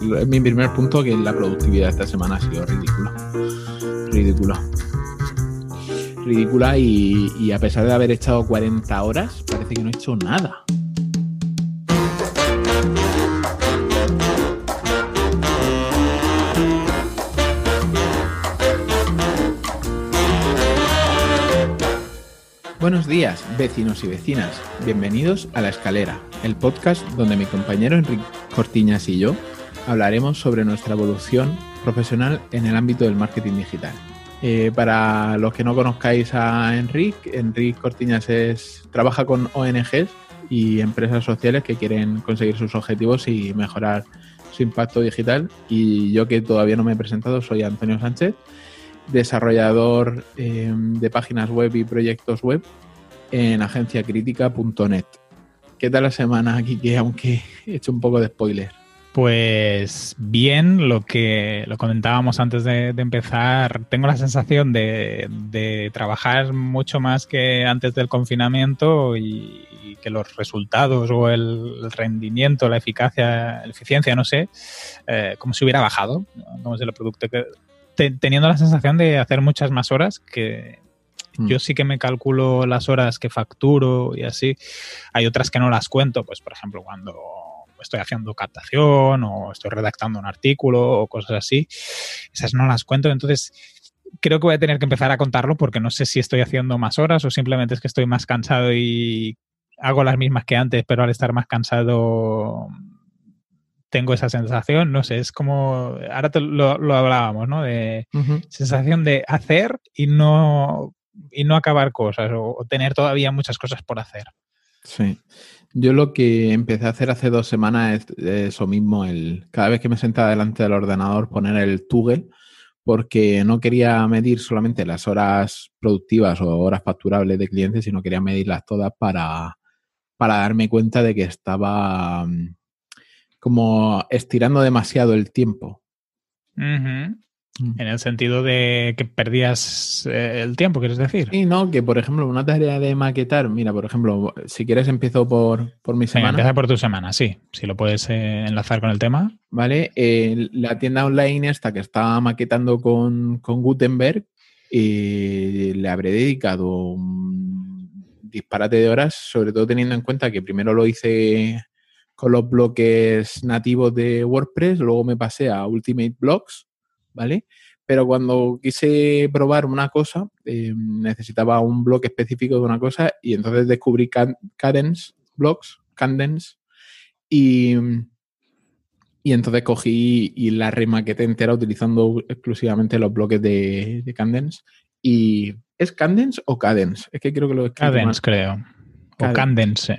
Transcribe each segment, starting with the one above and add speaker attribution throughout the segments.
Speaker 1: mi primer punto, que la productividad esta semana ha sido ridícula. Ridícula. Ridícula y, y a pesar de haber echado 40 horas, parece que no he hecho nada. Buenos días, vecinos y vecinas. Bienvenidos a La Escalera, el podcast donde mi compañero Enrique Cortiñas y yo hablaremos sobre nuestra evolución profesional en el ámbito del marketing digital. Eh, para los que no conozcáis a Enrique, Enrique Cortiñas es, trabaja con ONGs y empresas sociales que quieren conseguir sus objetivos y mejorar su impacto digital. Y yo que todavía no me he presentado, soy Antonio Sánchez desarrollador eh, de páginas web y proyectos web en agenciacritica.net. ¿Qué tal la semana? Que aunque he hecho un poco de spoiler.
Speaker 2: Pues bien, lo que lo comentábamos antes de, empezar, tengo la sensación de, trabajar mucho más que antes del confinamiento y, que los resultados o el rendimiento, la eficacia, la eficiencia, no sé, eh, como si hubiera bajado, como si el producto que teniendo la sensación de hacer muchas más horas que yo mm. sí que me calculo las horas que facturo y así. Hay otras que no las cuento, pues por ejemplo cuando estoy haciendo captación o estoy redactando un artículo o cosas así. Esas no las cuento, entonces creo que voy a tener que empezar a contarlo porque no sé si estoy haciendo más horas o simplemente es que estoy más cansado y hago las mismas que antes, pero al estar más cansado tengo esa sensación, no sé, es como, ahora lo, hablábamos, ¿no? De sensación de hacer y no, y no acabar cosas o, tener todavía muchas cosas por hacer.
Speaker 1: Sí. Yo lo que empecé a hacer hace dos semanas es eso mismo, el cada vez que me sentaba delante del ordenador poner el Toggle, porque no quería medir solamente las horas productivas o horas facturables de clientes, sino quería medirlas todas para, para darme cuenta de que estaba mm, como estirando demasiado el tiempo.
Speaker 2: En el sentido de que perdías eh, el tiempo, ¿quieres decir?
Speaker 1: Sí, no, que por ejemplo, una tarea de maquetar, mira, por ejemplo, si quieres empiezo por, por mi semana.
Speaker 2: empieza por tu semana, sí. Si lo puedes eh, enlazar con el tema.
Speaker 1: Vale, eh, la tienda online esta que estaba maquetando con, con Gutenberg, le habré dedicado un disparate de horas, sobre todo teniendo en cuenta que primero lo hice con los bloques nativos de WordPress, luego me pasé a Ultimate Blocks, ¿vale? Pero cuando quise probar una cosa, eh, necesitaba un bloque específico de una cosa y entonces descubrí Cadence Blocks, Cadence, y, y entonces cogí y la remaqueté entera utilizando exclusivamente los bloques de, de Cadence. Y ¿es Cadence o Cadence? Es que creo que lo
Speaker 2: es Cadence, creo. O Cadence.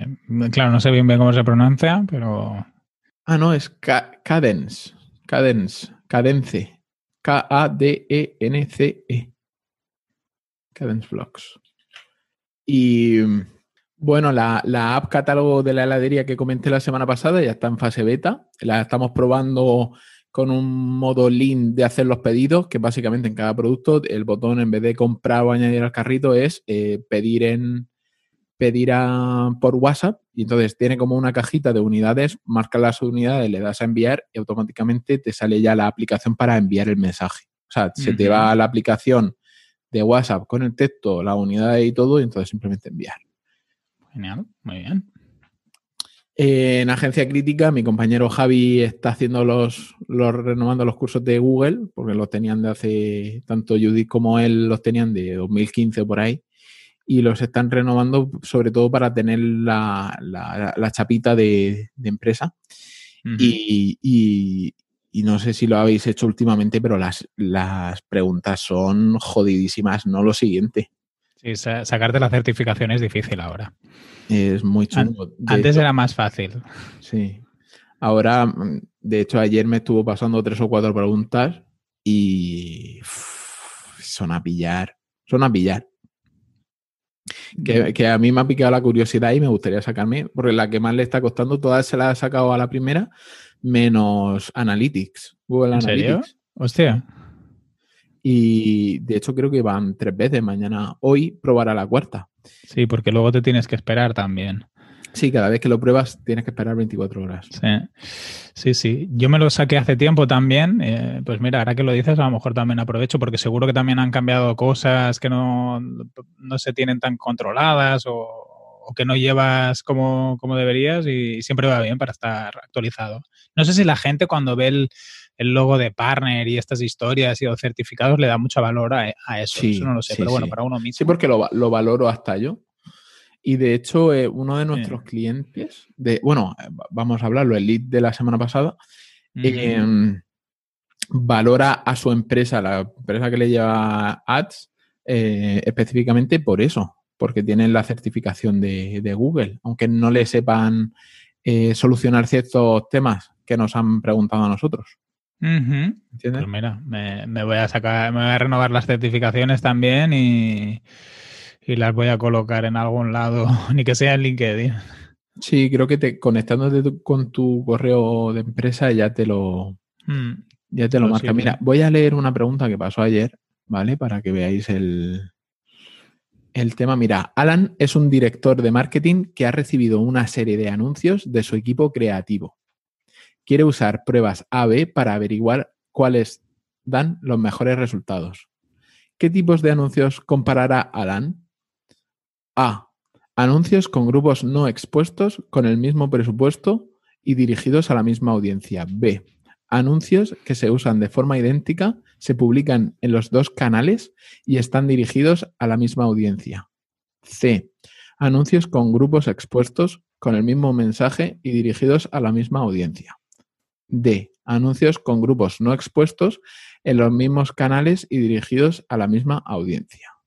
Speaker 2: Claro, no sé bien, cómo se pronuncia, pero.
Speaker 1: Ah, no, es Cadence. Cadence. Cadence. K-A-D-E-N-C-E. Cadence Blocks. Y bueno, la, la, app catálogo de la heladería que comenté la semana pasada ya está en fase beta. La estamos probando con un modo lean de hacer los pedidos, que básicamente en cada producto el botón en vez de comprar o añadir al carrito es eh, pedir en, pedir por WhatsApp y entonces tiene como una cajita de unidades, marca las unidades, le das a enviar y automáticamente te sale ya la aplicación para enviar el mensaje. O sea, se te va a la aplicación de WhatsApp con el texto, la unidad y todo y entonces simplemente enviar.
Speaker 2: Genial, muy bien.
Speaker 1: En Agencia Crítica, mi compañero Javi está haciendo los, los, renovando los cursos de Google, porque los tenían de hace, tanto Judith como él los tenían de 2015 por ahí y los están renovando sobre todo para tener la, chapita de, empresa. y, no sé si lo habéis hecho últimamente, pero las, las preguntas son jodidísimas, no lo siguiente.
Speaker 2: Sí, sacarte la certificación es difícil ahora.
Speaker 1: Es muy chungo.
Speaker 2: Antes era más fácil.
Speaker 1: Sí. Ahora, de hecho, ayer me estuvo pasando tres o cuatro preguntas y son a pillar. Son a pillar. Que, a mí me ha picado la curiosidad y me gustaría sacarme, porque la que más le está costando, todas se la ha sacado a la primera, menos Analytics, Google ¿En Analytics.
Speaker 2: Serio? Hostia.
Speaker 1: Y de hecho creo que van tres veces mañana. Hoy probará la cuarta.
Speaker 2: Sí, porque luego te tienes que esperar también.
Speaker 1: Sí, cada vez que lo pruebas tienes que esperar 24 horas.
Speaker 2: Sí, sí, sí. Yo me lo saqué hace tiempo también. Eh, pues mira, ahora que lo dices, a lo mejor también aprovecho porque seguro que también han cambiado cosas que no, no se tienen tan controladas o, que no llevas como, como, deberías y siempre va bien para estar actualizado. No sé si la gente cuando ve el, el logo de partner y estas historias y los certificados le da mucho valor a, eso. eso no lo sé, pero bueno, para uno mismo.
Speaker 1: Sí, porque lo, lo valoro hasta yo. Y de hecho, eh, uno de nuestros clientes, de, bueno, eh, vamos a hablarlo, el lead de la semana pasada, em, valora a su empresa, la empresa que le lleva ads, eh, específicamente por eso, porque tienen la certificación de, Google, aunque no le sepan solucionar ciertos temas que nos han preguntado a nosotros.
Speaker 2: Pues mira, me, voy a sacar, me voy a renovar las certificaciones también y, y las voy a colocar en algún lado, ni que sea en LinkedIn.
Speaker 1: Sí, creo que te, conectándote con tu correo de empresa ya te lo, mm, ya te lo marca. Mira, voy a leer una pregunta que pasó ayer, ¿vale? Para que veáis el, el tema. Mira, Alan es un director de marketing que ha recibido una serie de anuncios de su equipo creativo. Quiere usar pruebas A-B para averiguar cuáles dan los mejores resultados. ¿Qué tipos de anuncios comparará Alan? A. Anuncios con grupos no expuestos con el mismo presupuesto y dirigidos a la misma audiencia. B. Anuncios que se usan de forma idéntica, se publican en los dos canales y están dirigidos a la misma audiencia. C. Anuncios con grupos expuestos con el mismo mensaje y dirigidos a la misma audiencia. D. Anuncios con grupos no expuestos en los mismos canales y dirigidos a la misma audiencia.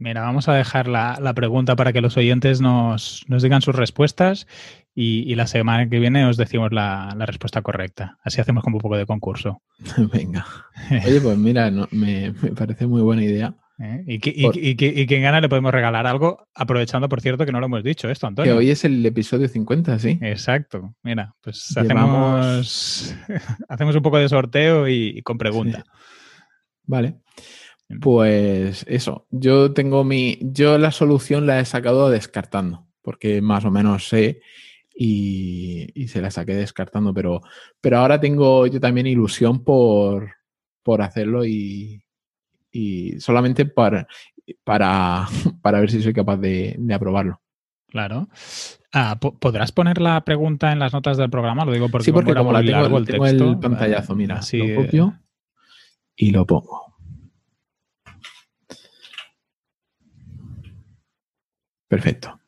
Speaker 2: Mira, vamos a dejar la, pregunta para que los oyentes nos, digan sus respuestas y, la semana que viene os decimos la, respuesta correcta. Así hacemos como un poco de concurso.
Speaker 1: Venga. Oye, pues mira, me, parece muy buena idea.
Speaker 2: ¿Eh? ¿Y, y, quien gana le podemos regalar algo, aprovechando, por cierto, que no lo hemos dicho esto, Antonio.
Speaker 1: Que hoy es el episodio 50, sí.
Speaker 2: Exacto. Mira, pues hacemos, hacemos un poco de sorteo y, con pregunta.
Speaker 1: Vale. Pues eso, yo tengo mi, yo la solución la he sacado descartando, porque más o menos sé y, se la saqué descartando, pero, pero ahora tengo yo también ilusión por, por hacerlo y, solamente para, para, para, ver si soy capaz de, aprobarlo.
Speaker 2: Claro. Ah, ¿Podrás poner la pregunta en las notas del programa? Lo digo porque,
Speaker 1: sí, porque como la tengo, el, tengo el pantallazo, mira, así lo copio y lo pongo. Perfecto.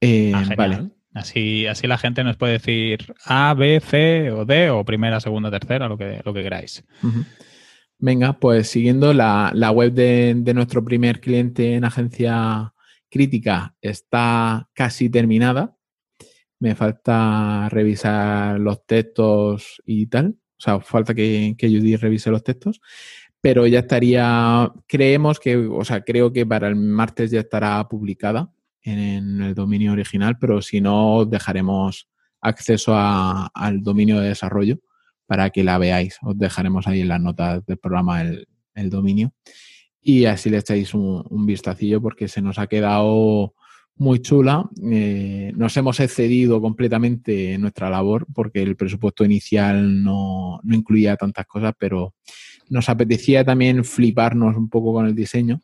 Speaker 2: Eh, ah, vale. Así, así la gente nos puede decir A, B, C o D o primera, segunda, tercera, lo que, lo que queráis.
Speaker 1: Venga, pues siguiendo la, web de, nuestro primer cliente en agencia crítica está casi terminada. Me falta revisar los textos y tal. O sea, falta que, que Judy revise los textos pero ya estaría, creemos que, o sea, creo que para el martes ya estará publicada en, el dominio original, pero si no, dejaremos acceso al dominio de desarrollo para que la veáis. Os dejaremos ahí en las notas del programa el, dominio. Y así le echáis un, un, vistacillo porque se nos ha quedado muy chula. Eh, nos hemos excedido completamente en nuestra labor porque el presupuesto inicial no, no incluía tantas cosas, pero nos apetecía también fliparnos un poco con el diseño.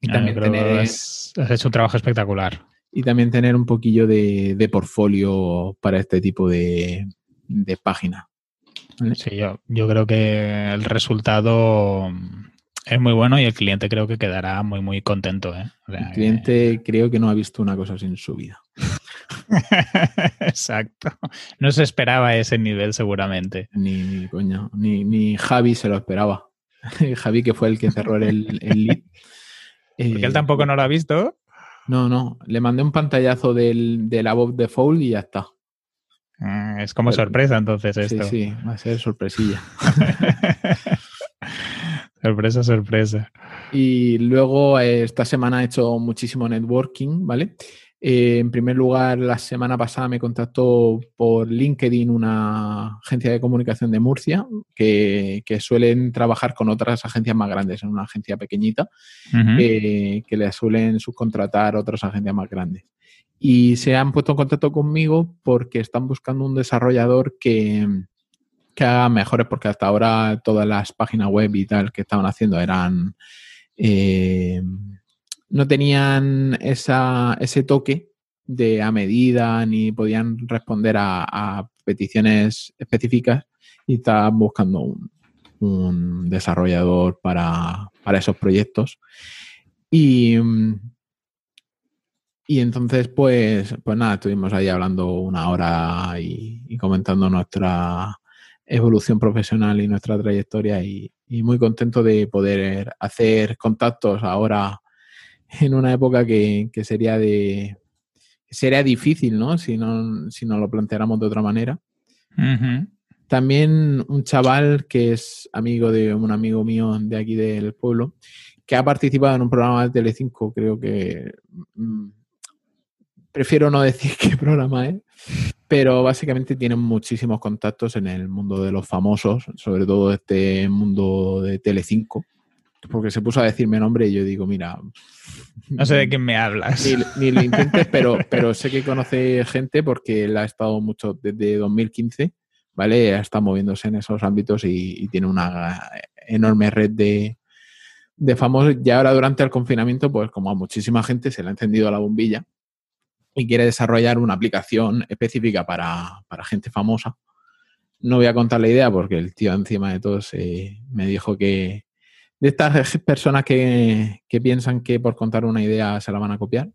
Speaker 2: Y también tener, has, hecho un trabajo espectacular.
Speaker 1: Y también tener un poquillo de, de portfolio para este tipo de, de página.
Speaker 2: Sí, yo, yo creo que el resultado es muy bueno y el cliente creo que quedará muy, muy contento. ¿eh?
Speaker 1: el cliente creo que no ha visto una cosa así en su vida.
Speaker 2: Exacto. No se esperaba ese nivel seguramente.
Speaker 1: Ni, ni coño, ni, Javi se lo esperaba. Javi, que fue el que cerró el, el lead.
Speaker 2: Porque él tampoco no lo ha visto.
Speaker 1: No, no. Le mandé un pantallazo del, del Above the Fold y ya está.
Speaker 2: Ah, es como sorpresa entonces esto.
Speaker 1: Sí, sí, va a ser sorpresilla.
Speaker 2: sorpresa, sorpresa.
Speaker 1: Y luego eh, esta semana he hecho muchísimo networking, ¿vale? Eh, en primer lugar, la semana pasada me contactó por LinkedIn una agencia de comunicación de Murcia que, suelen trabajar con otras agencias más grandes, en una agencia pequeñita, que le suelen subcontratar otras agencias más grandes. y se han puesto en contacto conmigo porque están buscando un desarrollador que, que haga mejores, porque hasta ahora todas las páginas web y tal que estaban haciendo eran... Eh, no tenían ese toque de a medida ni podían responder a, peticiones específicas y estaban buscando un, un desarrollador para, para, esos proyectos. Y, y entonces, pues, pues nada, estuvimos ahí hablando una hora y, comentando nuestra evolución profesional y nuestra trayectoria y, muy contento de poder hacer contactos ahora en una época que, sería de sería difícil, ¿no? Si no, si no lo planteáramos de otra manera. También un chaval que es amigo de un amigo mío de aquí del pueblo, que ha participado en un programa de Telecinco, creo que mm, prefiero no decir qué programa es, pero básicamente tienen muchísimos contactos en el mundo de los famosos, sobre todo este mundo de Telecinco, porque se puso a decirme nombre y yo digo, mira...
Speaker 2: No sé de quién me hablas.
Speaker 1: Ni, lo intentes, pero, pero sé que conoce gente porque él ha estado mucho desde 2015, ¿vale? Ha estado moviéndose en esos ámbitos y, tiene una enorme red de, de famosos. Y ahora durante el confinamiento, pues como a muchísima gente se le ha encendido la bombilla y quiere desarrollar una aplicación específica para, gente famosa. No voy a contar la idea porque el tío encima de todos eh, me dijo que de estas personas que, piensan que por contar una idea se la van a copiar,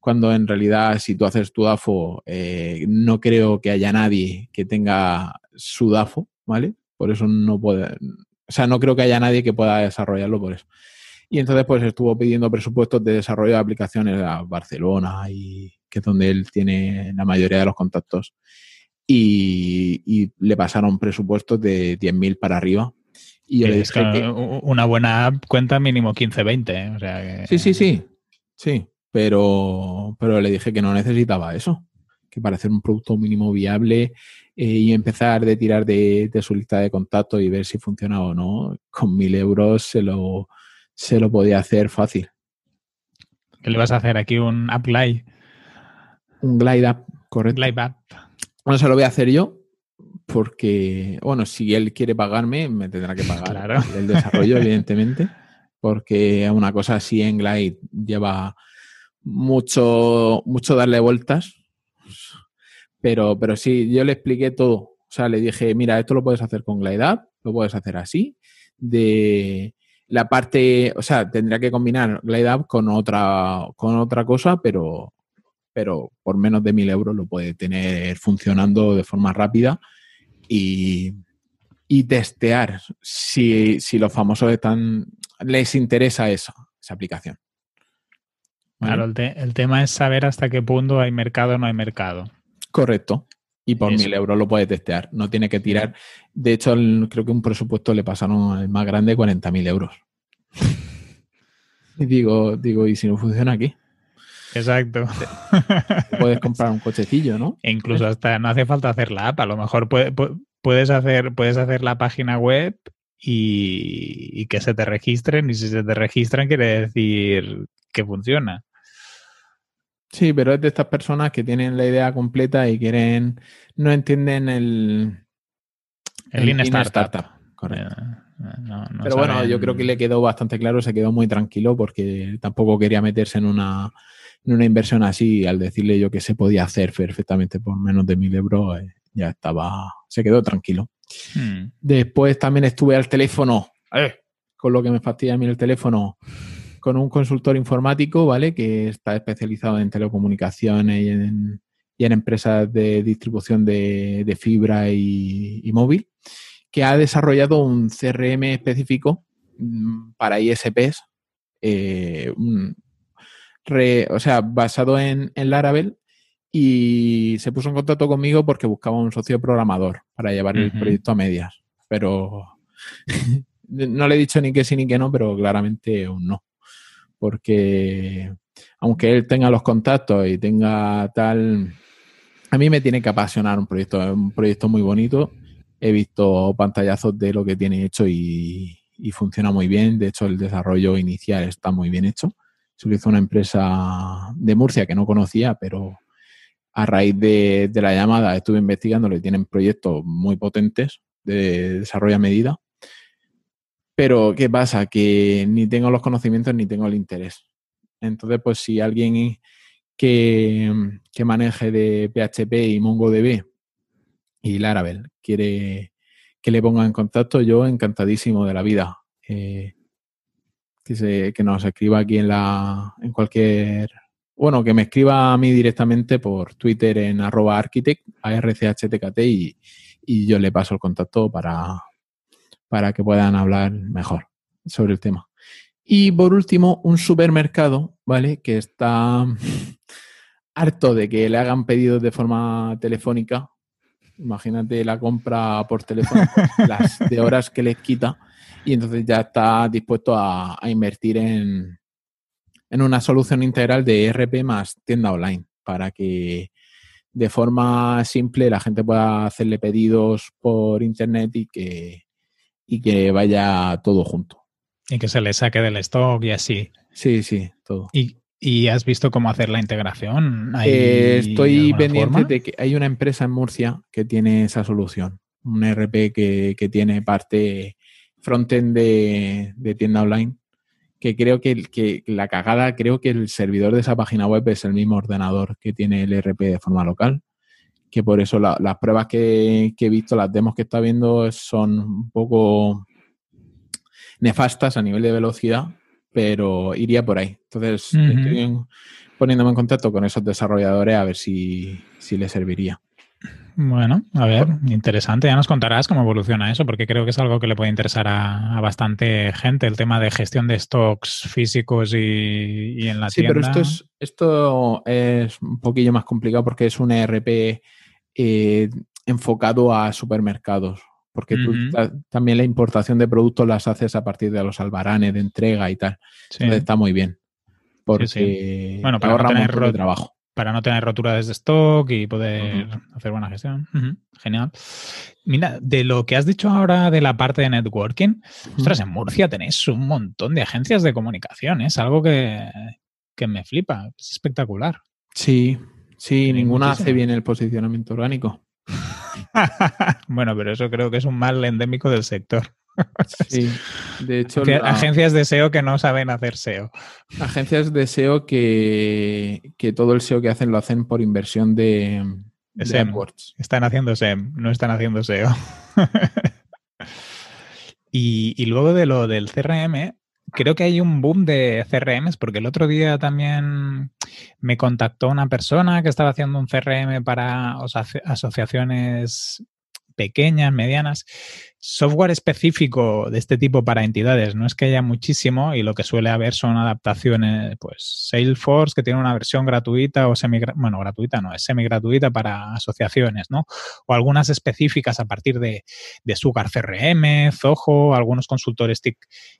Speaker 1: cuando en realidad si tú haces tu DAFO, eh, no creo que haya nadie que tenga su DAFO, ¿vale? Por eso no puede, o sea, no creo que haya nadie que pueda desarrollarlo por eso. Y entonces pues estuvo pidiendo presupuestos de desarrollo de aplicaciones a Barcelona y que es donde él tiene la mayoría de los contactos. Y, le pasaron presupuestos de 10.000 para arriba. Y yo le dije que,
Speaker 2: una buena app cuenta mínimo 15, 20. ¿eh?
Speaker 1: Sí, sí, sí. Sí, pero, pero le dije que no necesitaba eso. Que para hacer un producto mínimo viable eh, y empezar de tirar de, de, su lista de contactos y ver si funciona o no, con mil euros se lo, se lo podía hacer fácil.
Speaker 2: ¿Qué le vas a hacer aquí? ¿Un app glide?
Speaker 1: Un glide app, correcto.
Speaker 2: Glide app.
Speaker 1: Bueno, se lo voy a hacer yo porque, bueno, si él quiere pagarme, me tendrá que pagar el desarrollo, evidentemente, porque una cosa así en Glide lleva mucho, mucho darle vueltas, pero, pero sí, yo le expliqué todo. O sea, le dije, mira, esto lo puedes hacer con Glide App, lo puedes hacer así, de la parte, o sea, tendría que combinar Glide con otra, con otra cosa, pero, pero por menos de mil euros lo puede tener funcionando de forma rápida y, testear si, los famosos están, les interesa esa, esa aplicación.
Speaker 2: Claro, el, tema es saber hasta qué punto hay mercado o no hay mercado.
Speaker 1: Correcto. Y por mil euros lo puede testear. No tiene que tirar. De hecho, creo que un presupuesto le pasaron al más grande 40.000 euros. y digo, digo, ¿y si no funciona aquí?
Speaker 2: Exacto.
Speaker 1: Puedes comprar un cochecillo, ¿no?
Speaker 2: E incluso hasta no hace falta hacer la app. A lo mejor puedes, hacer, puedes hacer la página web y, y que se te registren. Y si se te registran, quiere decir que funciona.
Speaker 1: Sí, pero es de estas personas que tienen la idea completa y quieren, no entienden el...
Speaker 2: El, Lean Startup.
Speaker 1: Correcto. Eh, pero bueno, yo creo que le quedó bastante claro, se quedó muy tranquilo porque tampoco quería meterse en una, en una inversión así. Al decirle yo que se podía hacer perfectamente por menos de mil euros, eh, ya estaba, se quedó tranquilo. Hmm. Después también estuve al teléfono, eh, con lo que me fastidia a mí el teléfono, con un consultor informático, ¿vale? Que está especializado en telecomunicaciones y en, empresas de distribución de, fibra y, móvil, que ha desarrollado un CRM específico mm, para ISPs, eh, o sea, basado en, en Laravel, y se puso en contacto conmigo porque buscaba un socio programador para llevar el proyecto a medias. Pero no le he dicho ni que sí ni que no, pero claramente un no porque aunque él tenga los contactos y tenga tal, a mí me tiene que apasionar un proyecto, es un proyecto muy bonito. He visto pantallazos de lo que tiene hecho y, funciona muy bien. De hecho, el desarrollo inicial está muy bien hecho. Se hizo una empresa de Murcia que no conocía, pero a raíz de, la llamada estuve investigando, le tienen proyectos muy potentes de desarrollo a medida. Pero, ¿qué pasa? Que ni tengo los conocimientos ni tengo el interés. Entonces, pues si alguien que, que maneje de PHP y MongoDB y Laravel quiere que le ponga en contacto, yo encantadísimo de la vida. Eh, que, se, nos escriba aquí en la en cualquier bueno, que me escriba a mí directamente por Twitter en arroba architect, ARCHTKT, y, y yo le paso el contacto para, para que puedan hablar mejor sobre el tema. Y por último, un supermercado, ¿vale? Que está harto de que le hagan pedidos de forma telefónica. Imagínate la compra por teléfono, las de horas que les quita, y entonces ya está dispuesto a, invertir en, en una solución integral de ERP más tienda online para que de forma simple la gente pueda hacerle pedidos por internet y que, y que vaya todo junto.
Speaker 2: Y que se le saque del stock y así.
Speaker 1: Sí, sí, todo.
Speaker 2: ¿Y, has visto cómo hacer la integración?
Speaker 1: Eh, estoy pendiente de que hay una empresa en Murcia que tiene esa solución. Un RP que, tiene parte frontend de, de tienda online. Que creo que, que la cagada, creo que el servidor de esa página web es el mismo ordenador que tiene el RP de forma local que por eso las pruebas que, he visto, las demos que está viendo son un poco nefastas a nivel de velocidad, pero iría por ahí. Entonces, estoy poniéndome en contacto con esos desarrolladores a ver si, si les serviría.
Speaker 2: Bueno, a ver, interesante. Ya nos contarás cómo evoluciona eso, porque creo que es algo que le puede interesar a, bastante gente, el tema de gestión de stocks físicos y, en la tienda.
Speaker 1: Sí, pero esto es, esto es un poquillo más complicado porque es un ERP eh, enfocado a supermercados porque tú también la importación de productos las haces a partir de los albaranes de entrega y tal. Entonces está muy bien. Porque
Speaker 2: Bueno, para no tener trabajo. Para no tener roturas de stock y poder hacer buena gestión. Genial. Mira, de lo que has dicho ahora de la parte de networking, ostras, en Murcia tenéis un montón de agencias de comunicación. Es algo que, me flipa. Es espectacular.
Speaker 1: Sí, sí, ninguna hace bien el posicionamiento orgánico.
Speaker 2: bueno, pero eso creo que es un mal endémico del sector.
Speaker 1: Sí, de hecho.
Speaker 2: Agencias de SEO que no saben hacer SEO.
Speaker 1: Agencias de SEO que, todo el SEO que hacen lo hacen por inversión de,
Speaker 2: SEM. Están haciendo SEM, no están haciendo SEO. y, y, luego de lo del CRM, creo que hay un boom de CRMs, porque el otro día también me contactó una persona que estaba haciendo un CRM para asociaciones pequeñas, medianas, software específico de este tipo para entidades. No es que haya muchísimo y lo que suele haber son adaptaciones, pues Salesforce que tiene una versión gratuita o semi, bueno, gratuita no, es semi gratuita para asociaciones, ¿no? O algunas específicas a partir de, de Sugar CRM, Zoho, algunos consultores TIC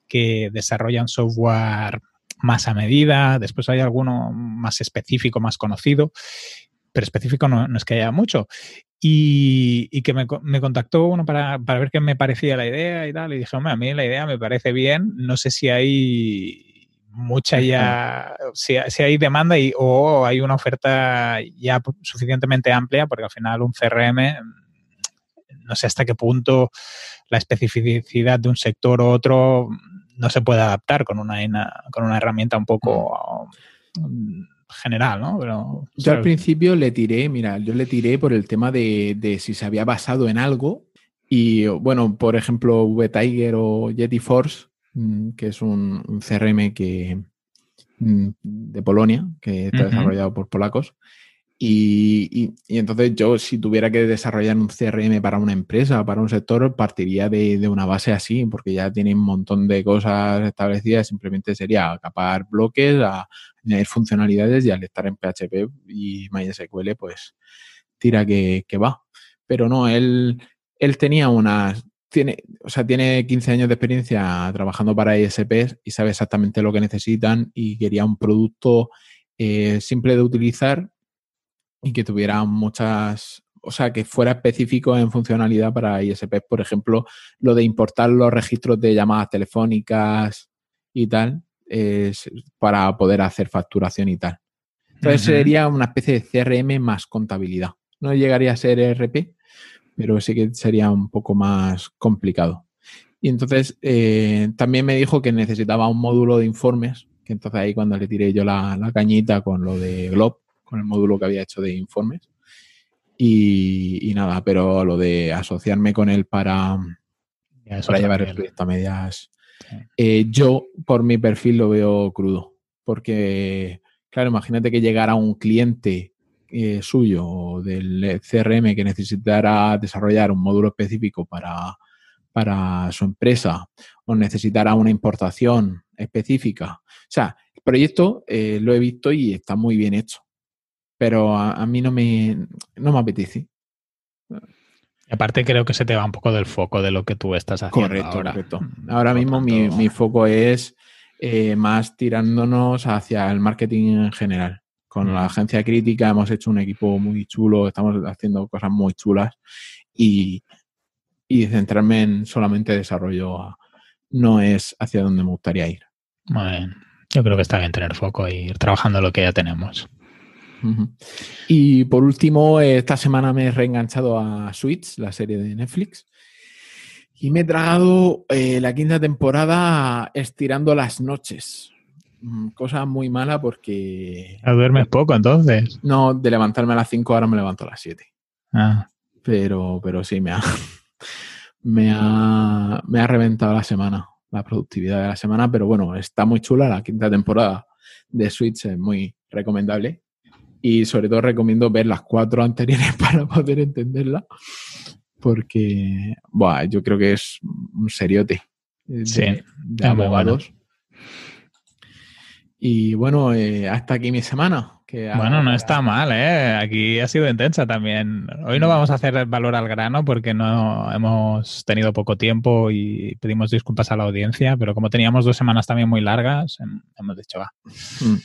Speaker 2: que desarrollan software más a medida, después hay alguno más específico, más conocido pero específico no, es que haya mucho. Y, que me, contactó uno para, ver qué me parecía la idea y tal. Y dije, hombre, a mí la idea me parece bien. No sé si hay mucha ya, si, hay demanda y, o hay una oferta ya suficientemente amplia, porque al final un CRM, no sé hasta qué punto la especificidad de un sector u otro no se puede adaptar con una, con una herramienta un poco... General, ¿no? Pero,
Speaker 1: yo al principio le tiré, mira, yo le tiré por el tema de, si se había basado en algo. Y bueno, por ejemplo, VTiger o Yeti Force, mm, que es un, CRM que, mm, de Polonia, que está desarrollado por polacos, y, entonces yo, si tuviera que desarrollar un CRM para una empresa, para un sector, partiría de, una base así, porque ya tiene un montón de cosas establecidas, simplemente sería acapar bloques, a añadir funcionalidades y al estar en PHP y MySQL, pues tira que, va. Pero no, él, él tenía unas, tiene, o sea, tiene 15 años de experiencia trabajando para ISPs y sabe exactamente lo que necesitan y quería un producto eh, simple de utilizar y que tuviera muchas, o sea, que fuera específico en funcionalidad para ISP. Por ejemplo, lo de importar los registros de llamadas telefónicas y tal, es para poder hacer facturación y tal. Entonces sería una especie de CRM más contabilidad. No llegaría a ser ERP, pero sí que sería un poco más complicado. Y entonces eh, también me dijo que necesitaba un módulo de informes, que entonces ahí cuando le tiré yo la, la cañita con lo de Glob, con el módulo que había hecho de informes. Y, y nada, pero lo de asociarme con él para,
Speaker 2: Ya
Speaker 1: para llevar el proyecto a medias,
Speaker 2: Sí.
Speaker 1: eh, yo por mi perfil lo veo crudo. Porque, claro, imagínate que llegara un cliente eh, suyo o del CRM que necesitara desarrollar un módulo específico para, para su empresa o necesitara una importación específica. O sea, el proyecto eh, lo he visto y está muy bien hecho. Pero a, a mí no me, no me apetece.
Speaker 2: Y aparte creo que se te va un poco del foco de lo que tú estás haciendo
Speaker 1: Correcto,
Speaker 2: ahora.
Speaker 1: correcto.
Speaker 2: Mm,
Speaker 1: Ahora
Speaker 2: por
Speaker 1: mismo mi,
Speaker 2: tanto,
Speaker 1: mi foco es eh, más tirándonos hacia el marketing en general. Con
Speaker 2: Mm.
Speaker 1: la agencia crítica hemos hecho un equipo muy chulo, estamos haciendo cosas muy chulas y, y centrarme en solamente desarrollo a- no es hacia donde me gustaría ir.
Speaker 2: Bien. Yo creo que está bien tener foco y ir trabajando lo que ya tenemos.
Speaker 1: Y por último, eh, esta semana me he reenganchado a Suits, la serie de Netflix, y me he tragado eh, la quinta temporada estirando las noches. Mm, Cosa muy mala porque
Speaker 2: ¿Ya ¿Duermes poco entonces?
Speaker 1: no de levantarme a las 5 ahora me levanto a las 7.
Speaker 2: Ah,
Speaker 1: Pero, pero sí, me ha, me, ha, me ha reventado la semana, la productividad de la semana. Pero bueno, está muy chula la quinta temporada de Switch, es muy recomendable. Y sobre todo recomiendo ver las cuatro anteriores para poder entenderla. Porque, buah, yo creo que es un seriote eh, de,
Speaker 2: Sí,
Speaker 1: de
Speaker 2: bueno.
Speaker 1: abogados. Y bueno, eh, hasta aquí mi semana. Que
Speaker 2: Bueno, no está mal, ¿eh? Aquí ha sido intensa también. Hoy no vamos a hacer valor al grano porque no hemos tenido poco tiempo y pedimos disculpas a la audiencia, pero como teníamos dos semanas también muy largas, hem- hemos dicho, va,
Speaker 1: Mm.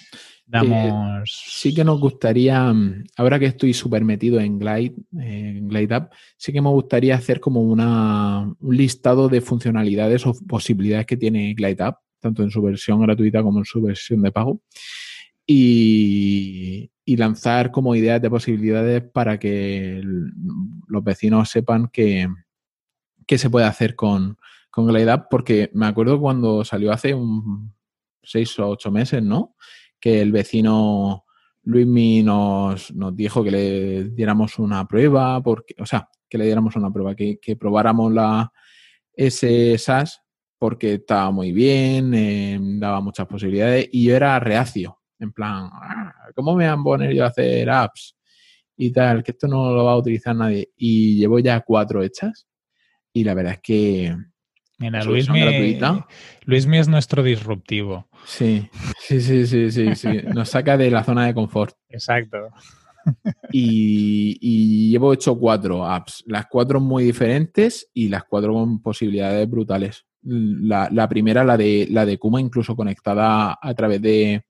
Speaker 2: Damos...
Speaker 1: Sí que nos gustaría, mm, ahora que estoy súper metido en Glide, eh, en Glide App, sí que me gustaría hacer como una, un listado de funcionalidades o posibilidades que tiene Glide App, tanto en su versión gratuita como en su versión de pago, y, y lanzar como ideas de posibilidades para que el- los vecinos sepan que, qué se puede hacer con, con Glide App, porque me acuerdo cuando salió hace un seis o ocho meses, ¿no? Que el vecino Luismi nos, nos dijo que le diéramos una prueba, porque, o sea, que le diéramos una prueba, que, que probáramos la, ese SAS porque estaba muy bien, eh, daba muchas posibilidades y yo era reacio, en plan, "Ah, ¿cómo me van a poner yo a hacer apps? Y tal, que esto no lo va a utilizar nadie. Y llevo ya cuatro hechas y la verdad es que
Speaker 2: Mira. Luismi es nuestro disruptivo.
Speaker 1: sí, sí, sí, sí, sí, sí, nos saca de la zona de confort.
Speaker 2: Exacto.
Speaker 1: y, y llevo hecho cuatro apps, las cuatro muy diferentes y las cuatro con posibilidades brutales. La, la primera, la de, la de Kuma, incluso conectada a través de,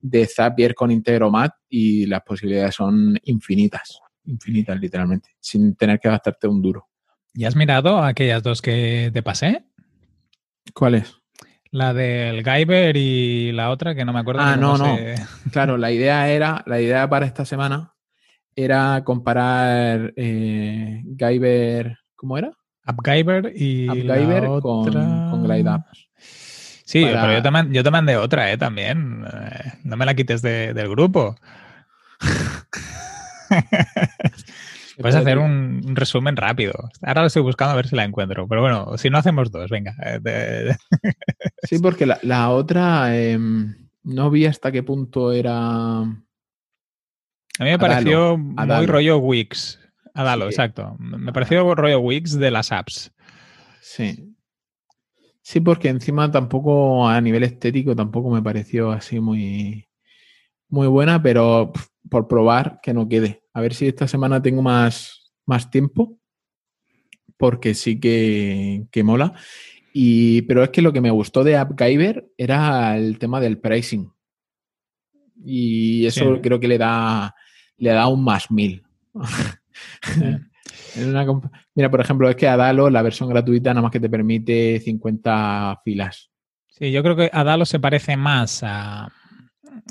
Speaker 1: de Zapier con Integromat y las posibilidades son infinitas, infinitas literalmente, sin tener que gastarte un duro.
Speaker 2: ¿Ya has mirado aquellas dos que te pasé?
Speaker 1: ¿Cuál es?
Speaker 2: La del Guyver y la otra que no me acuerdo.
Speaker 1: Ah, no, no.
Speaker 2: se-
Speaker 1: Claro, la idea era, la idea para esta semana era comparar eh, Guyver, ¿cómo era?
Speaker 2: AppGyver y
Speaker 1: AppGyver
Speaker 2: la
Speaker 1: con,
Speaker 2: otra...
Speaker 1: con Glide Apps.
Speaker 2: Sí,
Speaker 1: para-
Speaker 2: pero yo te, man- yo te mandé otra, ¿eh? También. Eh, No me la quites de- del grupo. Puedes hacer un, un resumen rápido. Ahora lo estoy buscando a ver si la encuentro. Pero bueno, si no hacemos dos, venga. eh,
Speaker 1: Sí, porque la, la otra em, no vi hasta qué punto era.
Speaker 2: A mí me
Speaker 1: Adalo,
Speaker 2: pareció muy
Speaker 1: Adalo.
Speaker 2: rollo Wix. Adalo,
Speaker 1: Sí.
Speaker 2: exacto. Me pareció rollo Wix de las apps.
Speaker 1: Sí. Sí, porque encima tampoco a nivel estético tampoco me pareció así muy, muy buena, pero por probar que no quede. A ver si esta semana tengo más, más tiempo, porque sí que, que mola. Y, pero es que lo que me gustó de AppGyver era el tema del pricing. Y eso
Speaker 2: Sí.
Speaker 1: creo que le da, le da un más mil. Una Mira, por ejemplo, es que Adalo, la versión gratuita, nada más que te permite 50 filas.
Speaker 2: Sí, yo creo que Adalo se parece más a.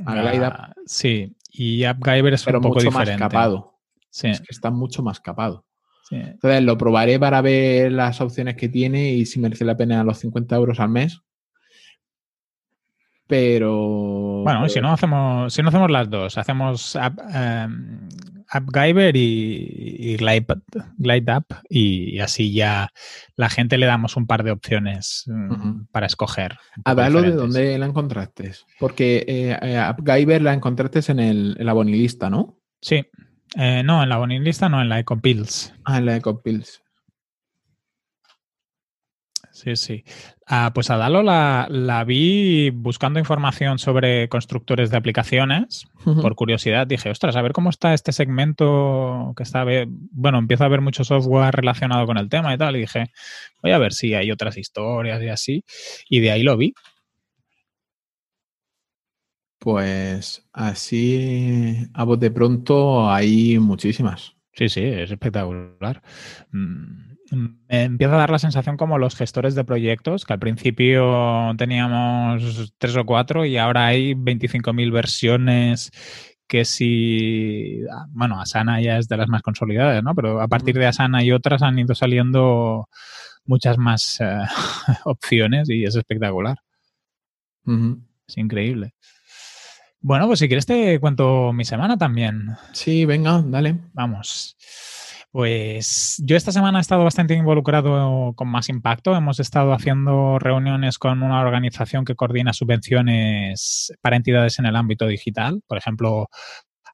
Speaker 1: A GlideUp.
Speaker 2: Sí, y AppGyver es
Speaker 1: pero
Speaker 2: un poco
Speaker 1: mucho
Speaker 2: diferente.
Speaker 1: más capado.
Speaker 2: Sí,
Speaker 1: Es que está mucho más capado.
Speaker 2: sí.
Speaker 1: Entonces lo probaré para ver las opciones que tiene y si merece la pena los 50 euros al mes. Pero.
Speaker 2: Bueno,
Speaker 1: pero-
Speaker 2: si no hacemos, si no hacemos las dos, hacemos App, em, AppGyver y, y Glide, GlideUp y, y así ya la gente le damos un par de opciones mm, para escoger. un
Speaker 1: ¿A
Speaker 2: poco
Speaker 1: Dalo de dónde la encontraste? Porque eh, eh, AppGyver la encontraste en, el, en la bonilista, ¿no?
Speaker 2: Sí. Eh, no, en la bonilista, no, en la Ecopills.
Speaker 1: Ah, en la EcoPills.
Speaker 2: Sí, sí. Ah, pues a Dalo la, la vi buscando información sobre constructores de aplicaciones. Por curiosidad dije, ostras, a ver cómo está este segmento que está, bueno, empieza a haber mucho software relacionado con el tema y tal. Y dije, voy a ver si hay otras historias y así. Y de ahí lo vi.
Speaker 1: Pues así, a voz de pronto, hay muchísimas.
Speaker 2: Sí, sí, es espectacular. Mm, Me empieza a dar la sensación como los gestores de proyectos, que al principio teníamos tres o cuatro y ahora hay 25.000 versiones que si, ah, bueno, Asana ya es de las más consolidadas, ¿no? Pero a partir de Asana y otras han ido saliendo muchas más eh, opciones y es espectacular. Es increíble. Bueno, pues si quieres te cuento mi semana también.
Speaker 1: Sí, venga, dale.
Speaker 2: Vamos. Pues yo esta semana he estado bastante involucrado con más impacto. Hemos estado haciendo reuniones con una organización que coordina subvenciones para entidades en el ámbito digital. Por ejemplo,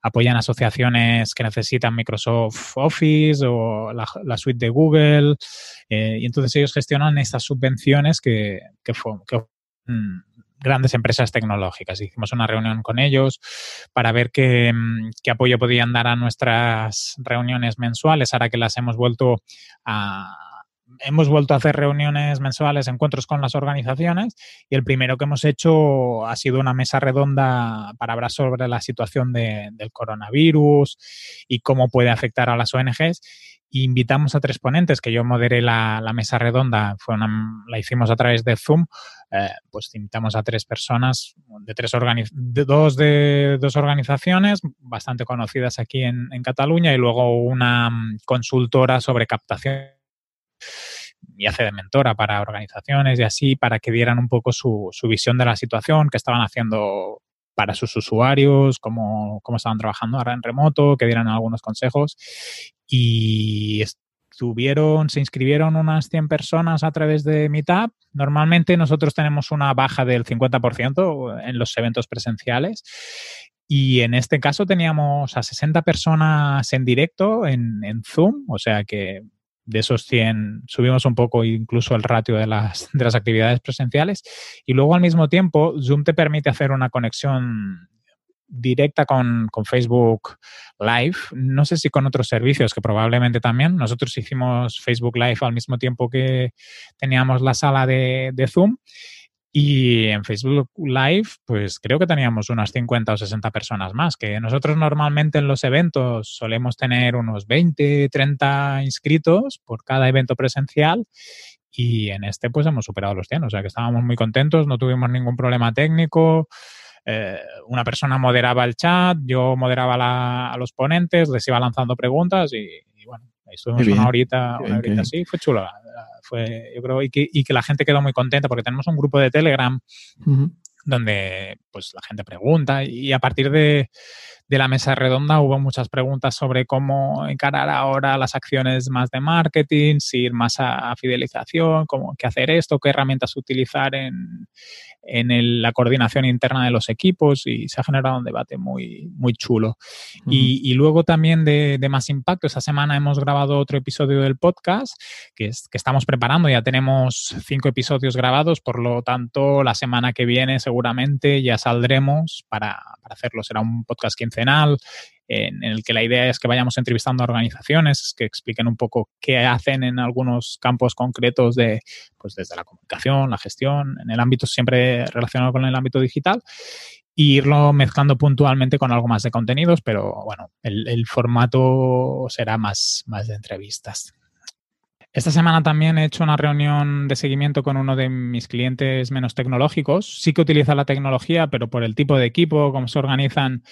Speaker 2: apoyan asociaciones que necesitan Microsoft Office o la, la suite de Google. Eh, y entonces ellos gestionan estas subvenciones que, que mm, grandes empresas tecnológicas. Hicimos una reunión con ellos para ver qué, qué, apoyo podían dar a nuestras reuniones mensuales, ahora que las hemos vuelto a hemos vuelto a hacer reuniones mensuales, encuentros con las organizaciones y el primero que hemos hecho ha sido una mesa redonda para hablar sobre la situación de, del coronavirus y cómo puede afectar a las ONGs. Invitamos a tres ponentes, que yo moderé la, la mesa redonda, fue una, la hicimos a través de Zoom, eh, pues invitamos a tres personas, de tres organiz de dos de dos organizaciones bastante conocidas aquí en, en Cataluña y luego una mm, consultora sobre captación y hace de mentora para organizaciones y así, para que dieran un poco su, su visión de la situación, que estaban haciendo para sus usuarios, cómo, cómo, estaban trabajando ahora en remoto, que dieran algunos consejos. Y estuvieron, se inscribieron unas 100 personas a través de Meetup. Normalmente nosotros tenemos una baja del 50% en los eventos presenciales. Y en este caso teníamos a 60 personas en directo en, en Zoom, o sea que de esos 100 subimos un poco incluso el ratio de las, de las actividades presenciales y luego al mismo tiempo Zoom te permite hacer una conexión directa con, con, Facebook Live, no sé si con otros servicios que probablemente también. Nosotros hicimos Facebook Live al mismo tiempo que teníamos la sala de, de Zoom y en Facebook Live, pues creo que teníamos unas 50 o 60 personas más, que nosotros normalmente en los eventos solemos tener unos 20, 30 inscritos por cada evento presencial y en este pues hemos superado los 100, o sea que estábamos muy contentos, no tuvimos ningún problema técnico. Eh, una persona moderaba el chat, yo moderaba la, a los ponentes, les iba lanzando preguntas y, y bueno, ahí estuvimos una horita, una horita así, fue chulo fue, yo creo, y que, y que, la gente quedó muy contenta porque tenemos un grupo de Telegram uh -huh. donde pues la gente pregunta y a partir de, de, la mesa redonda hubo muchas preguntas sobre cómo encarar ahora las acciones más de marketing, si ir más a, a fidelización, cómo qué hacer esto, qué herramientas utilizar en, en el, la coordinación interna de los equipos y se ha generado un debate muy, muy chulo. Uh -huh. y, y, luego también de, de, más impacto, esta semana hemos grabado otro episodio del podcast que, es, que estamos preparando, ya tenemos cinco episodios grabados, por lo tanto la semana que viene seguramente ya saldremos para, para hacerlo, será un podcast quincenal en, el que la idea es que vayamos entrevistando a organizaciones que expliquen un poco qué hacen en algunos campos concretos de, pues desde la comunicación, la gestión, en el ámbito siempre relacionado con el ámbito digital e irlo mezclando puntualmente con algo más de contenidos, pero bueno, el, el formato será más, más de entrevistas. Esta semana también he hecho una reunión de seguimiento con uno de mis clientes menos tecnológicos. Sí que utiliza la tecnología, pero por el tipo de equipo, cómo se organizan,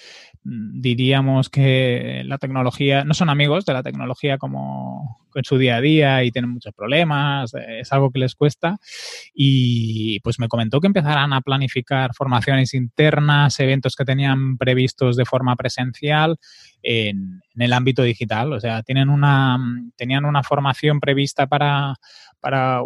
Speaker 2: mm, diríamos que la tecnología, no son amigos de la tecnología como en su día a día y tienen muchos problemas, es algo que les cuesta. Y pues me comentó que empezarán a planificar formaciones internas, eventos que tenían previstos de forma presencial en, el ámbito digital. O sea, tienen una, tenían una formación prevista para, para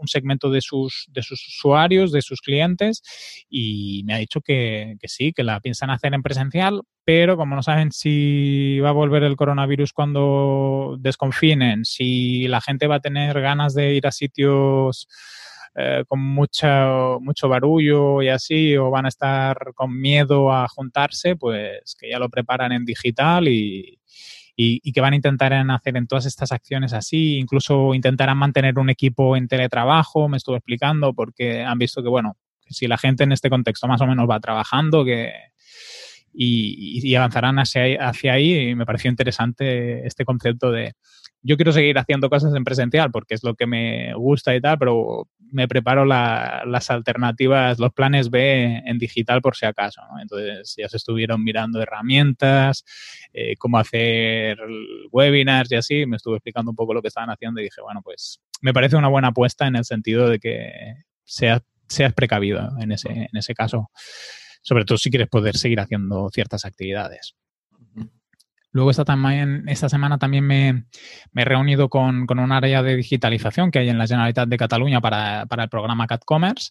Speaker 2: un segmento de sus, de sus usuarios, de sus clientes, y me ha dicho que, que, sí, que la piensan hacer en presencial, pero como no saben si va a volver el coronavirus cuando desconfinen, si la gente va a tener ganas de ir a sitios eh, con mucho, mucho barullo y así, o van a estar con miedo a juntarse, pues que ya lo preparan en digital y, y, que van a intentar hacer en todas estas acciones así, incluso intentarán mantener un equipo en teletrabajo, me estuvo explicando, porque han visto que, bueno, si la gente en este contexto más o menos va trabajando, que, y, avanzarán hacia, hacia ahí. Y me pareció interesante este concepto de yo quiero seguir haciendo cosas en presencial porque es lo que me gusta y tal, pero me preparo las alternativas, los planes B en digital por si acaso. Entonces ya se estuvieron mirando herramientas, eh, cómo hacer webinars y así. Me estuve explicando un poco lo que estaban haciendo y dije, bueno, pues me parece una buena apuesta en el sentido de que seas, seas precavido en ese, en ese caso sobre todo si quieres poder seguir haciendo ciertas actividades. Luego esta, también, esta semana también me, he reunido con, un área de digitalización que hay en la Generalitat de Cataluña para, el programa CatCommerce.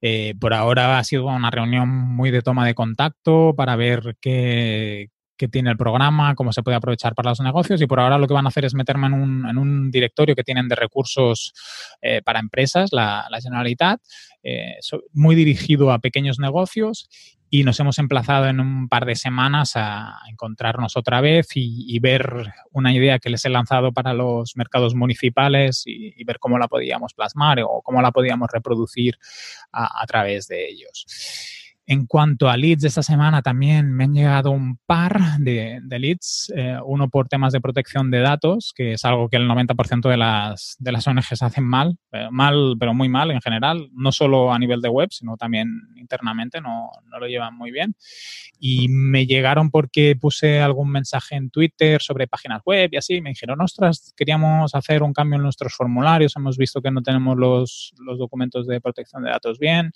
Speaker 2: Eh, por ahora ha sido una reunión muy de toma de contacto para ver qué, que tiene el programa, cómo se puede aprovechar para los negocios y por ahora lo que van a hacer es meterme en un, directorio que tienen de recursos eh, para empresas, la, Generalitat, eh, muy dirigido a pequeños negocios y nos hemos emplazado en un par de semanas a encontrarnos otra vez y, ver una idea que les he lanzado para los mercados municipales y, ver cómo la podíamos plasmar o cómo la podíamos reproducir a través de ellos. En cuanto a leads, esta semana también me han llegado un par de, leads, eh, uno por temas de protección de datos, que es algo que el 90% de las, de las ONGs hacen mal, eh, mal, pero muy mal en general, no solo a nivel de web, sino también internamente, no, no lo llevan muy bien. Y me llegaron porque puse algún mensaje en Twitter sobre páginas web y así, me dijeron, ostras, queríamos hacer un cambio en nuestros formularios, hemos visto que no tenemos los, los documentos de protección de datos bien.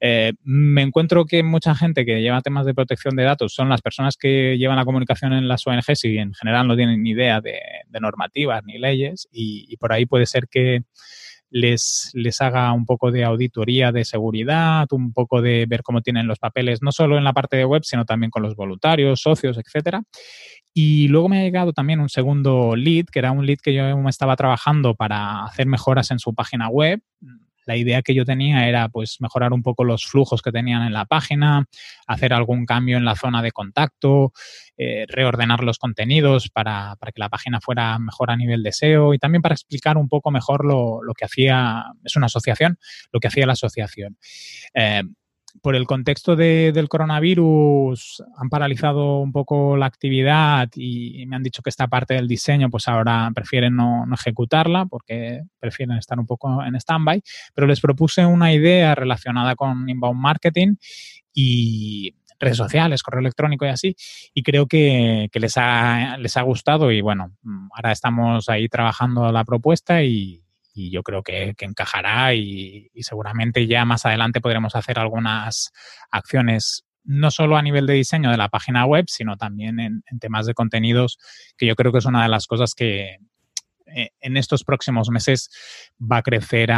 Speaker 2: Eh, me encuentro que mucha gente que lleva temas de protección de datos son las personas que llevan la comunicación en las ONGs y en general no tienen ni idea de, normativas ni leyes y, por ahí puede ser que les, les haga un poco de auditoría de seguridad, un poco de ver cómo tienen los papeles, no solo en la parte de web, sino también con los voluntarios, socios, etcétera. Y luego me ha llegado también un segundo lead, que era un lead que yo estaba trabajando para hacer mejoras en su página web la idea que yo tenía era pues mejorar un poco los flujos que tenían en la página, hacer algún cambio en la zona de contacto, eh, reordenar los contenidos para, que la página fuera mejor a nivel de SEO y también para explicar un poco mejor lo, que hacía, es una asociación, lo que hacía la asociación. Eh, por el contexto del coronavirus han paralizado un poco la actividad y, me han dicho que esta parte del diseño pues ahora prefieren no, ejecutarla porque prefieren estar un poco en stand-by, pero les propuse una idea relacionada con inbound marketing y redes sociales, correo electrónico y así, y creo que, les, ha, les ha gustado y bueno, ahora estamos ahí trabajando la propuesta y, y yo creo que, encajará y, seguramente ya más adelante podremos hacer algunas acciones no solo a nivel de diseño de la página web, sino también en, temas de contenidos, que yo creo que es una de las cosas que, en estos próximos meses va a crecer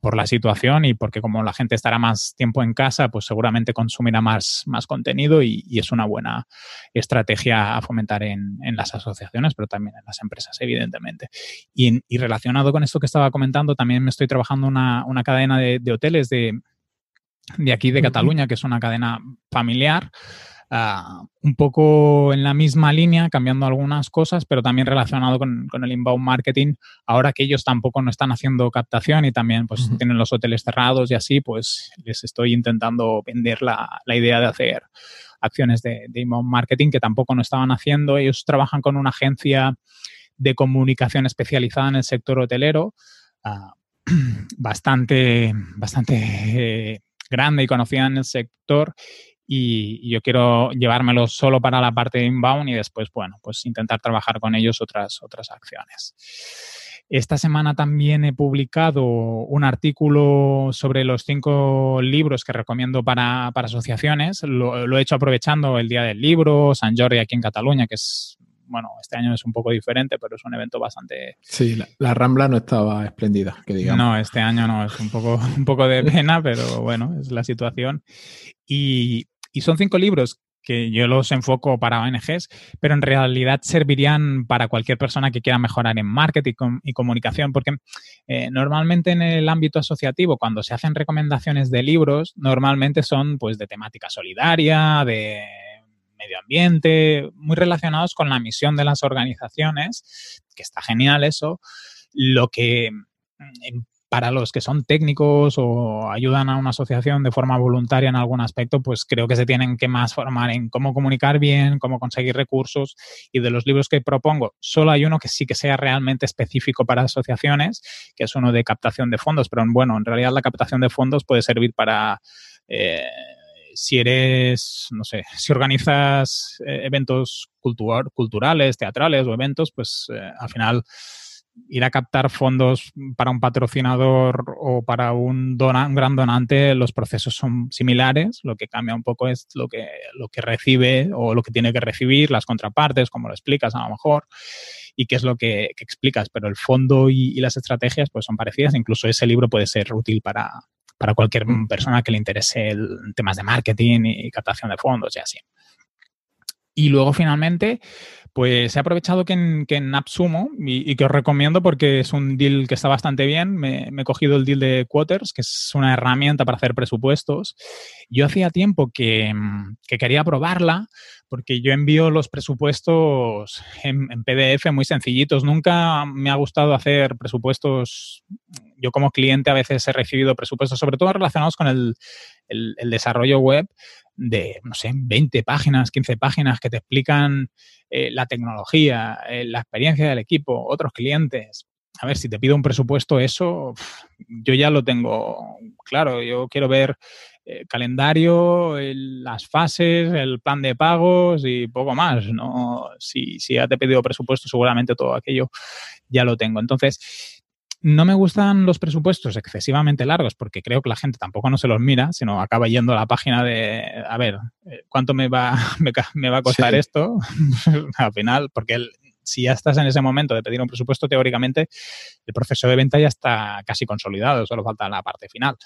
Speaker 2: por la situación y porque como la gente estará más tiempo en casa, pues seguramente consumirá más, más contenido y, es una buena estrategia a fomentar en, las asociaciones, pero también en las empresas, evidentemente. Y, relacionado con esto que estaba comentando, también me estoy trabajando una, una cadena de, hoteles de, de aquí de Cataluña, que es una cadena familiar. Ah, un poco en la misma línea, cambiando algunas cosas, pero también relacionado con, el inbound marketing. Ahora que ellos tampoco no están haciendo captación y también pues tienen los hoteles cerrados y así, pues les estoy intentando vender la, idea de hacer acciones de, de, inbound marketing que tampoco no estaban haciendo. Ellos trabajan con una agencia de comunicación especializada en el sector hotelero, ah, bastante, bastante eh, grande y conocida en el sector y, yo quiero llevármelo solo para la parte de inbound y después, bueno, pues intentar trabajar con ellos otras, otras acciones. Esta semana también he publicado un artículo sobre los cinco libros que recomiendo para, asociaciones. Lo, lo, he hecho aprovechando el Día del Libro, San Jordi aquí en Cataluña, que es bueno, este año es un poco diferente, pero es un evento bastante...
Speaker 1: Sí, la, Rambla no estaba espléndida, que digamos.
Speaker 2: No, este año no, es un poco, un poco de pena, pero bueno, es la situación. Y, son cinco libros que yo los enfoco para ONGs, pero en realidad servirían para cualquier persona que quiera mejorar en marketing y comunicación, porque eh, normalmente en el ámbito asociativo, cuando se hacen recomendaciones de libros, normalmente son pues de temática solidaria, de medio ambiente, muy relacionados con la misión de las organizaciones, que está genial eso. Lo que mm, para los que son técnicos o ayudan a una asociación de forma voluntaria en algún aspecto, pues creo que se tienen que más formar en cómo comunicar bien, cómo conseguir recursos. Y de los libros que propongo, solo hay uno que sí que sea realmente específico para asociaciones, que es uno de captación de fondos. Pero bueno, en realidad la captación de fondos puede servir para... Eh, si eres, no sé, si organizas eh, eventos culturales, teatrales o eventos, pues eh, al final ir a captar fondos para un patrocinador o para un, un, gran donante, los procesos son similares. Lo que cambia un poco es lo que, lo que recibe o lo que tiene que recibir, las contrapartes, como lo explicas a lo mejor, y qué es lo que, explicas. Pero el fondo y, y, las estrategias pues son parecidas. Incluso ese libro puede ser útil para, para cualquier mm. persona que le interese el, temas de marketing y captación de fondos y así. Y luego finalmente, pues he aprovechado que en, que en AppSumo y, que os recomiendo porque es un deal que está bastante bien. Me, he cogido el deal de Quoters, que es una herramienta para hacer presupuestos. Yo hacía tiempo que, que quería probarla porque yo envío los presupuestos en, PDF muy sencillitos. Nunca me ha gustado hacer presupuestos. Yo como cliente a veces he recibido presupuestos, sobre todo relacionados con el, desarrollo web de, no sé, 20 páginas, 15 páginas que te explican eh, la tecnología, eh, la experiencia del equipo, otros clientes. A ver, si te pido un presupuesto, eso yo ya lo tengo claro. Yo quiero ver eh, calendario, las fases, el plan de pagos y poco más. ¿no? Si, si ya te he pedido presupuesto, seguramente todo aquello ya lo tengo. Entonces, no me gustan los presupuestos excesivamente largos porque creo que la gente tampoco no se los mira, sino acaba yendo a la página de, a ver, eh, ¿cuánto me va, me, va a costar esto? Al final, porque si ya estás en ese momento de pedir un presupuesto, teóricamente el proceso de venta ya está casi consolidado, solo falta la parte final.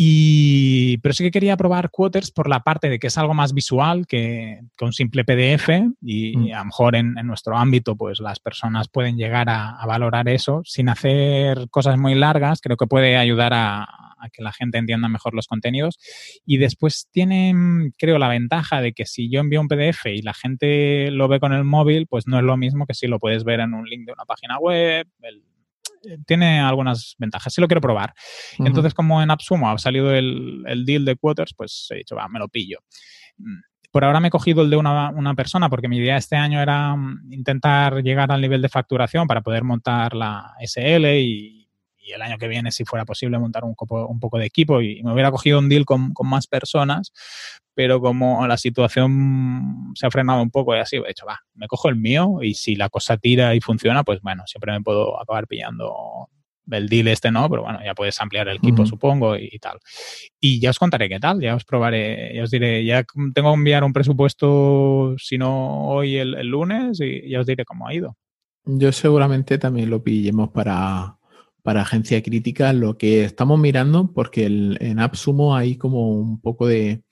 Speaker 2: Y, pero sí que quería probar Quoters por la parte de que es algo más visual que, un simple PDF y, mm. a lo mejor en, nuestro ámbito pues las personas pueden llegar a, valorar eso sin hacer cosas muy largas. Creo que puede ayudar a, que la gente entienda mejor los contenidos. Y después tiene, creo, la ventaja de que si yo envío un PDF y la gente lo ve con el móvil, pues no es lo mismo que si lo puedes ver en un link de una página web, el tiene algunas ventajas. Sí lo quiero probar. Entonces, como en AppSumo ha salido el, deal de Quoters, pues he dicho, va, me lo pillo. Mm, por ahora me he cogido el de una, una, persona porque mi idea este año era mm, intentar llegar al nivel de facturación para poder montar la SL y y el año que viene, si fuera posible, montar un, un poco de equipo y me hubiera cogido un deal con, más personas, pero como la situación se ha frenado un poco y así, he dicho, va, me cojo el mío y si la cosa tira y funciona, pues bueno, siempre me puedo acabar pillando el deal este no, pero bueno, ya puedes ampliar el equipo, supongo, y, tal. Y ya os contaré qué tal, ya os probaré, ya os diré, ya tengo que enviar un presupuesto, si no hoy el, el lunes, y ya os diré cómo ha ido.
Speaker 1: Yo seguramente también lo pillemos para, para agencia crítica lo que estamos mirando, porque en AppSumo hay como un poco de...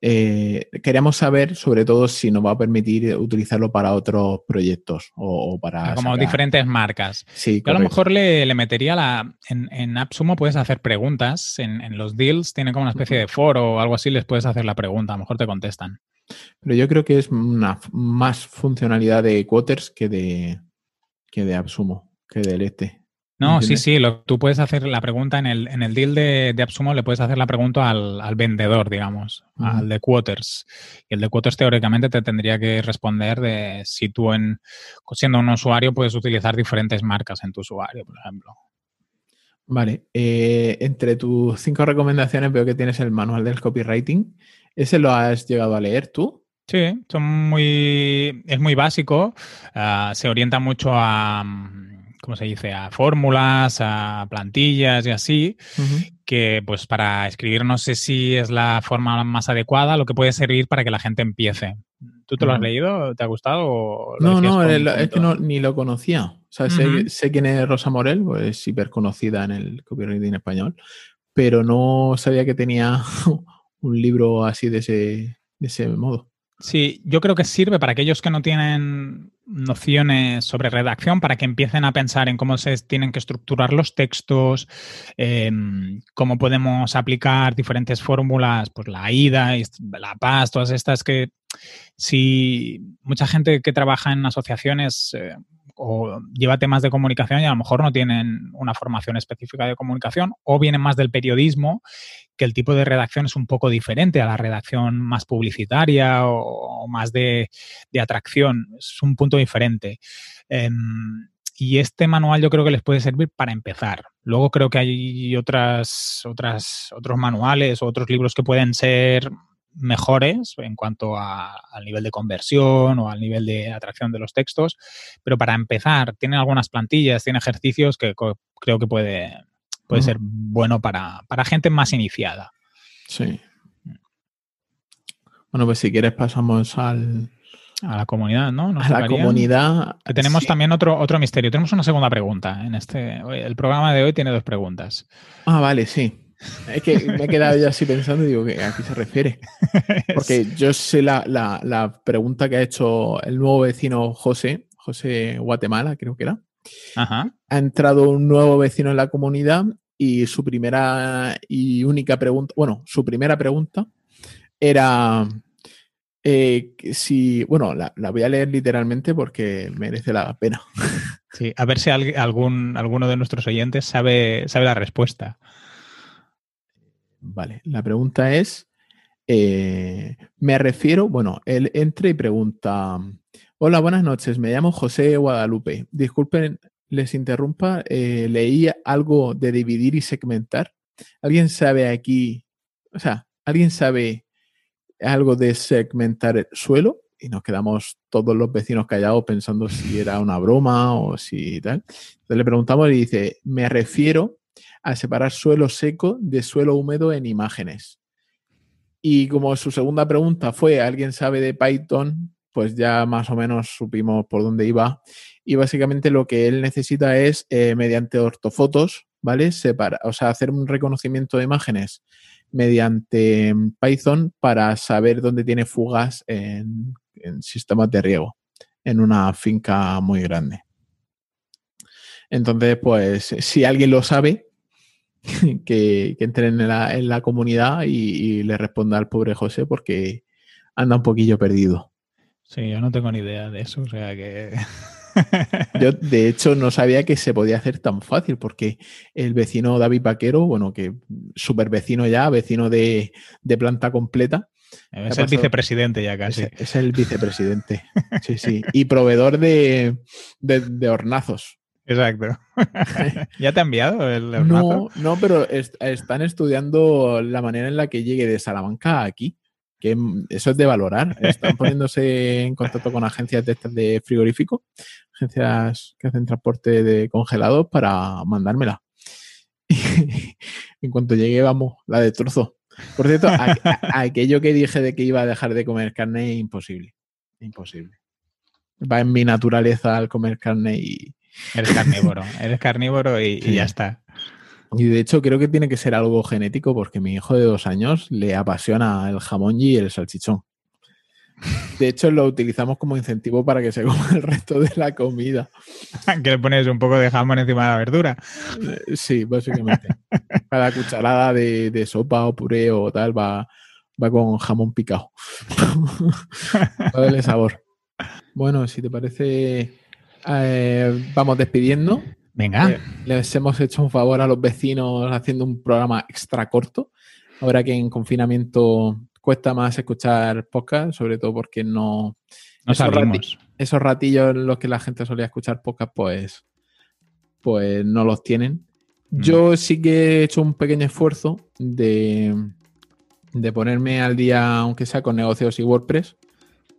Speaker 1: Eh, queremos saber sobre todo si nos va a permitir utilizarlo para otros proyectos o, para...
Speaker 2: Como diferentes marcas.
Speaker 1: Sí,
Speaker 2: Yo a lo mejor le, metería la... En, en, AppSumo puedes hacer preguntas, en, los deals tiene como una especie de foro o algo así, les puedes hacer la pregunta, a lo mejor te contestan.
Speaker 1: Pero yo creo que es una más funcionalidad de Quoters que de, que de AppSumo, que del este.
Speaker 2: No, sí, sí, lo, tú puedes hacer la pregunta en el, en el deal de, de Absumo, le puedes hacer la pregunta al, al vendedor, digamos, al de Quoters. Y el de Quoters teóricamente te tendría que responder de si tú en, siendo un usuario puedes utilizar diferentes marcas en tu usuario, por ejemplo.
Speaker 1: Vale, eh, entre tus cinco recomendaciones veo que tienes el manual del copywriting. ¿Ese lo has llegado a leer tú?
Speaker 2: Sí, son muy, es muy básico, uh, se orienta mucho a, ¿cómo se dice? A fórmulas, a plantillas y así, que pues para escribir no sé si es la forma más adecuada, lo que puede servir para que la gente empiece. ¿Tú te lo has leído? ¿Te ha gustado?
Speaker 1: no, no, es que no, ni lo conocía. O sea, sé, sé, quién es Rosa Morel, pues es hiper conocida en el copywriting español, pero no sabía que tenía un libro así de ese, de ese modo.
Speaker 2: Sí, yo creo que sirve para aquellos que no tienen nociones sobre redacción, para que empiecen a pensar en cómo se tienen que estructurar los textos, em, cómo podemos aplicar diferentes fórmulas, pues la IDA, la paz, todas estas que si mucha gente que trabaja en asociaciones eh, o lleva temas de comunicación y a lo mejor no tienen una formación específica de comunicación o vienen más del periodismo, que el tipo de redacción es un poco diferente a la redacción más publicitaria o, más de, atracción. Es un punto diferente. Em, y este manual yo creo que les puede servir para empezar. Luego creo que hay otras, otras, otros manuales o otros libros que pueden ser mejores en cuanto al nivel de conversión o al nivel de atracción de los textos, pero para empezar, tiene algunas plantillas, tiene ejercicios que creo que puede, puede ser bueno para, gente más iniciada.
Speaker 1: Sí. Bueno, pues si quieres pasamos al,
Speaker 2: a la comunidad, ¿no?
Speaker 1: a la comunidad.
Speaker 2: tenemos también otro, otro misterio. Tenemos una segunda pregunta en este. El programa de hoy tiene dos preguntas.
Speaker 1: Ah, vale, sí. Es que me he quedado ya así pensando y digo, ¿a qué se refiere? Porque yo sé la, pregunta que ha hecho el nuevo vecino José, José Guatemala, creo que era. Ha entrado un nuevo vecino en la comunidad y su primera y única pregunta, bueno, su primera pregunta era eh, si, bueno, la, voy a leer literalmente porque merece la pena.
Speaker 2: Sí, a ver si algún, alguno de nuestros oyentes sabe, sabe la respuesta.
Speaker 1: Vale, la pregunta es, eh, me refiero, bueno, él entra y pregunta, hola, buenas noches, me llamo José Guadalupe. Disculpen, les interrumpa, eh, leí algo de dividir y segmentar. ¿Alguien sabe aquí, o sea, alguien sabe algo de segmentar el suelo? Y nos quedamos todos los vecinos callados pensando si era una broma o si tal. Entonces le preguntamos y dice, me refiero a separar suelo seco de suelo húmedo en imágenes. Y como su segunda pregunta fue, ¿alguien sabe de Python? Pues ya más o menos supimos por dónde iba. Y básicamente lo que él necesita es, eh, mediante ortofotos, ¿vale? Separa, o sea, hacer un reconocimiento de imágenes mediante Python para saber dónde tiene fugas en sistemas de riego en una finca muy grande. Entonces, pues, si alguien lo sabe, que, que entren en la, en la comunidad y, le responda al pobre José porque anda un poquillo perdido.
Speaker 2: Sí, yo no tengo ni idea de eso, o sea que...
Speaker 1: Yo, de hecho, no sabía que se podía hacer tan fácil, porque el vecino David Paquero, bueno, que súper vecino ya, vecino de, planta completa.
Speaker 2: Es el vicepresidente ya casi.
Speaker 1: Es, el vicepresidente, sí, sí. Y proveedor de, de hornazos.
Speaker 2: Exacto. ¿Ya te ha enviado el,
Speaker 1: No, no, pero están estudiando la manera en la que llegue de Salamanca aquí, que eso es de valorar. Están poniéndose en contacto con agencias de, de frigorífico, agencias que hacen transporte de congelados para mandármela. en cuanto llegue, vamos, la de trozo. Por cierto, aquello que dije de que iba a dejar de comer carne, imposible. Imposible. Va en mi naturaleza al comer carne y,
Speaker 2: Eres carnívoro, eres carnívoro y, ya está.
Speaker 1: Y de hecho creo que tiene que ser algo genético porque mi hijo de dos años le apasiona el jamón y el salchichón. De hecho, lo utilizamos como incentivo para que se coma el resto de la comida.
Speaker 2: que le pones un poco de jamón encima de la verdura.
Speaker 1: Eh, sí, básicamente. Cada cucharada de, sopa o puré o tal va, va con jamón picado. Darle sabor. Bueno, si te parece, eh, vamos despidiendo.
Speaker 2: Venga.
Speaker 1: Eh, les hemos hecho un favor a los vecinos haciendo un programa extra corto. Ahora que en confinamiento cuesta más escuchar podcast, sobre todo porque no...
Speaker 2: No
Speaker 1: esos, rati- esos ratillos en los que la gente solía escuchar podcast, pues, pues no los tienen.
Speaker 2: Mm.
Speaker 1: Yo sí que he hecho un pequeño esfuerzo de, de ponerme al día, aunque sea con negocios y WordPress,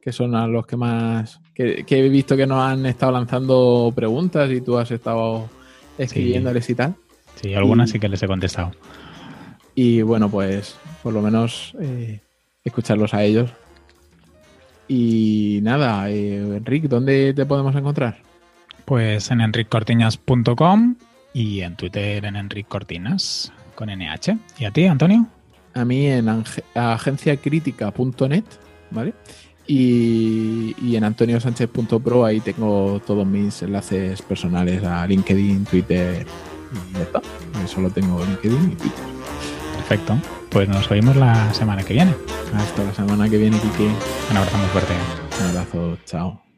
Speaker 1: que son a los que más. Que, que he visto que nos han estado lanzando preguntas y tú has estado escribiéndoles y tal.
Speaker 2: Sí, algunas
Speaker 1: Y-
Speaker 2: sí que les he contestado.
Speaker 1: Y bueno, pues por lo menos eh, escucharlos a ellos. Y nada, eh, Enrique, ¿dónde te podemos encontrar?
Speaker 2: Pues en enriccortiñas.com y en Twitter en enriccortinas con NH. ¿Y a ti, Antonio?
Speaker 1: a mí en agenciacritica.net, ¿vale? Y, y en antoniosánchez.pro ahí tengo todos mis enlaces personales a LinkedIn, Twitter y ya está. Solo tengo LinkedIn y Twitter.
Speaker 2: Perfecto. Pues nos oímos la semana que viene.
Speaker 1: Hasta la semana que viene, Kike.
Speaker 2: Un abrazo muy fuerte.
Speaker 1: Un abrazo, chao.